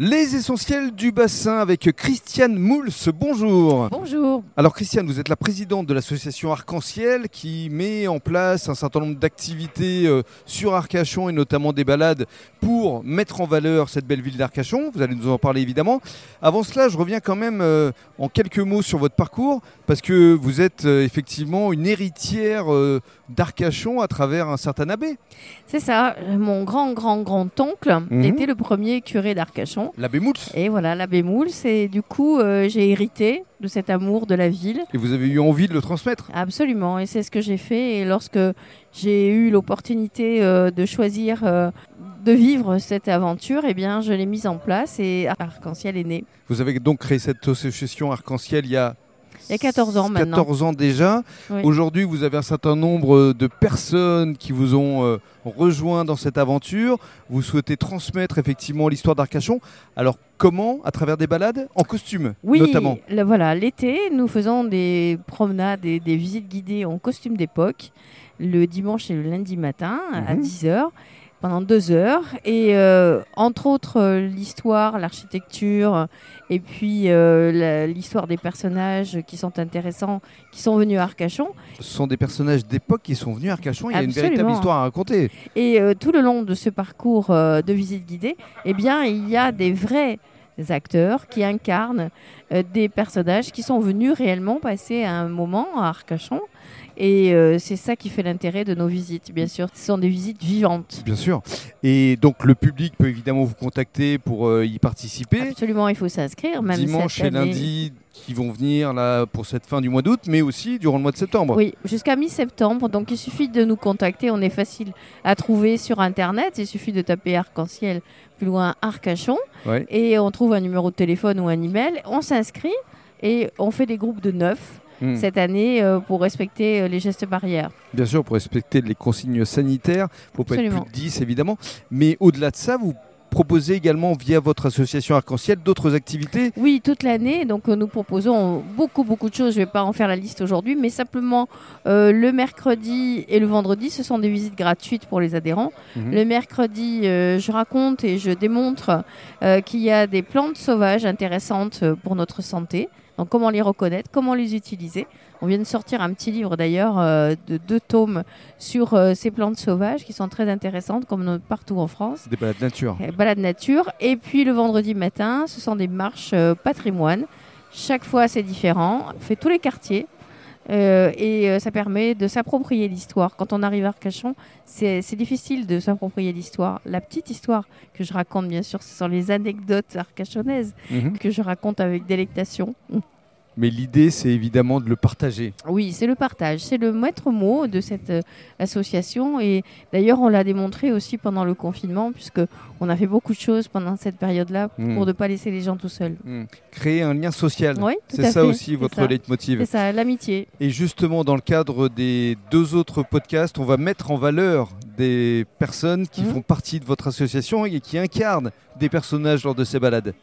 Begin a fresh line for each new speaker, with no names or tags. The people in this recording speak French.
Les essentiels du bassin avec Christiane Mouls. Bonjour.
Bonjour.
Alors Christiane, vous êtes la présidente de l'association Arc-en-Ciel qui met en place un certain nombre d'activités euh, sur Arcachon et notamment des balades pour mettre en valeur cette belle ville d'Arcachon. Vous allez nous en parler évidemment. Avant cela, je reviens quand même euh, en quelques mots sur votre parcours parce que vous êtes euh, effectivement une héritière d'Arcachon à travers un certain abbé.
C'est ça. Mon grand grand grand oncle
Mhm.
était le premier curé d'Arcachon.
L'abbé Mouls.
Et voilà, l'abbé Mouls. Et du coup, euh, j'ai hérité de cet amour de la ville.
Et vous avez eu envie de le transmettre.
Absolument. Et c'est ce que j'ai fait. Et lorsque j'ai eu l'opportunité euh, de choisir euh, de vivre cette aventure, eh bien, je l'ai mise en place et Arc-en-Ciel est né.
Vous avez donc créé cette association Arc-en-Ciel il y a
Il y a 14 ans maintenant.
14 ans déjà.
Oui.
Aujourd'hui, vous avez un certain nombre de personnes qui vous ont euh, rejoint dans cette aventure. Vous souhaitez transmettre effectivement l'histoire d'Arcachon. Alors, comment? À travers des balades? En costume,
Oui,
notamment.
le- voilà, l'été, nous faisons des promenades et des visites guidées en costume d'époque, le dimanche et le lundi matin à
Mhm.
10h, pendant deux heures. Et euh, entre autres, euh, l'histoire, l'architecture, et puis euh, l'histoire des personnages qui sont intéressants, qui sont venus à Arcachon.
Ce sont des personnages d'époque qui sont venus à Arcachon. Il y a une véritable histoire à raconter.
Et euh, tout le long de ce parcours euh, de visite guidée, eh bien, il y a des vrais acteurs qui incarnent euh, des personnages qui sont venus réellement passer un moment à Arcachon. Et euh, c'est ça qui fait l'intérêt de nos visites, bien sûr. Ce sont des visites vivantes.
Bien sûr. Et donc, le public peut évidemment vous contacter pour euh, y participer.
Absolument, il faut s'inscrire. Même
Dimanche et lundi qui vont venir là pour cette fin du mois d'août, mais aussi durant le mois de septembre.
Oui, jusqu'à mi-septembre. Donc il suffit de nous contacter. On est facile à trouver sur Internet. Il suffit de taper arc-en-ciel plus loin Arcachon.
Ouais.
Et on trouve un numéro de téléphone ou un email. On s'inscrit et on fait des groupes de neuf
Hmm.
cette année euh, pour respecter euh, les gestes barrières.
Bien sûr, pour respecter les consignes sanitaires, il ne faut pas être plus de 10 évidemment. Mais au-delà de ça, vous proposez également via votre association Arc-en-Ciel d'autres activités.
Oui, toute l'année. Donc euh, nous proposons beaucoup, beaucoup de choses. Je ne vais pas en faire la liste aujourd'hui, mais simplement euh, le mercredi et le vendredi, ce sont des visites gratuites pour les adhérents.
Mhm.
Le mercredi, euh, je raconte et je démontre euh, qu'il y a des plantes sauvages intéressantes pour notre santé. Donc comment les reconnaître, comment les utiliser. On vient de sortir un petit livre d'ailleurs euh, de deux tomes sur euh, ces plantes sauvages qui sont très intéressantes comme partout en France.
Des balades nature.
Balade nature. Et puis le vendredi matin, ce sont des marches euh, patrimoine. Chaque fois, c'est différent. On fait tous les quartiers. Euh, et euh, ça permet de s'approprier l'histoire. Quand on arrive à Arcachon, c'est difficile de s'approprier l'histoire. La petite histoire que je raconte, bien sûr, ce sont les anecdotes arcachonnaises
Mhm.
que je raconte avec délectation.
Mais l'idée, c'est évidemment de le partager.
Oui, c'est le partage, c'est le maître mot de cette euh, association. Et d'ailleurs, on l'a démontré aussi pendant le confinement, puisque on a fait beaucoup de choses pendant cette période-là
Mm.
pour ne pas laisser les gens tout seuls.
Hmm. Créer un lien social.
Oui,
c'est ça
fait,
aussi votre
ça.
leitmotiv.
C'est ça, l'amitié.
Et justement, dans le cadre des deux autres podcasts, on va mettre en valeur des personnes qui
Mhm.
font partie de votre association et qui incarnent des personnages lors de ces balades.